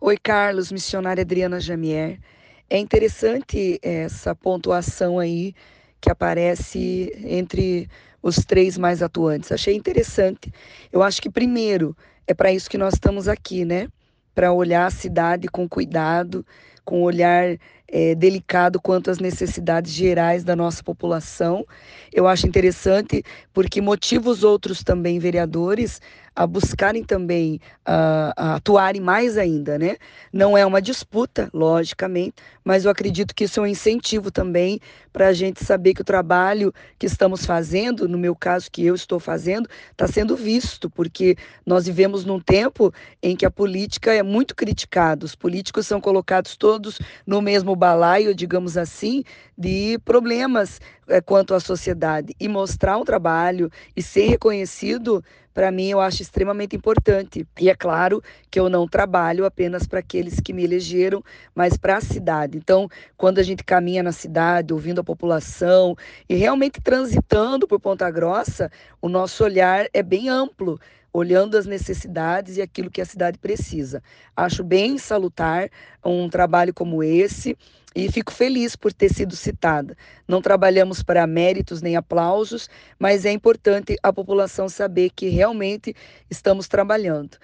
Oi, Carlos, missionária Adriana Jamier. É interessante essa pontuação aí que aparece entre os três mais atuantes. Achei interessante. Eu acho que, primeiro, é para isso que nós estamos aqui, né? Para olhar a cidade com cuidado, com olhar é, delicado quanto às necessidades gerais da nossa população. Eu acho interessante porque motiva os outros também vereadores a buscarem também a, a atuarem mais ainda, né? Não é uma disputa, logicamente, mas eu acredito que isso é um incentivo também para a gente saber que o trabalho que estamos fazendo, no meu caso que eu estou fazendo, está sendo visto, porque nós vivemos num tempo em que a política é muito criticada, os políticos são colocados todos no mesmo balaio, digamos assim, de problemas é, quanto à sociedade. E mostrar um trabalho e ser reconhecido, para mim eu acho extremamente importante. E é claro que eu não trabalho apenas para aqueles que me elegeram, mas para a cidade. Então, quando a gente caminha na cidade, ouvindo a população e realmente transitando por Ponta Grossa, o nosso olhar é bem amplo olhando as necessidades e aquilo que a cidade precisa. Acho bem salutar um trabalho como esse e fico feliz por ter sido citada. Não trabalhamos para méritos nem aplausos, mas é importante a população saber que realmente estamos trabalhando.